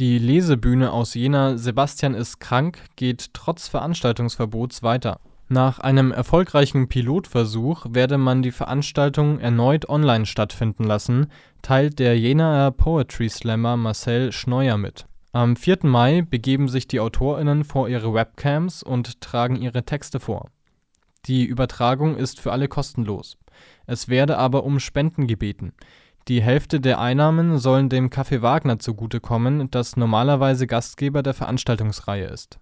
Die Lesebühne aus Jena Sebastian ist krank geht trotz Veranstaltungsverbots weiter. Nach einem erfolgreichen Pilotversuch werde man die Veranstaltung erneut online stattfinden lassen, teilt der Jenaer Poetry Slammer Marcel Schneuer mit. Am 4. Mai begeben sich die AutorInnen vor ihre Webcams und tragen ihre Texte vor. Die Übertragung ist für alle kostenlos. Es werde aber um Spenden gebeten. Die Hälfte der Einnahmen sollen dem Café Wagner zugute kommen, das normalerweise Gastgeber der Veranstaltungsreihe ist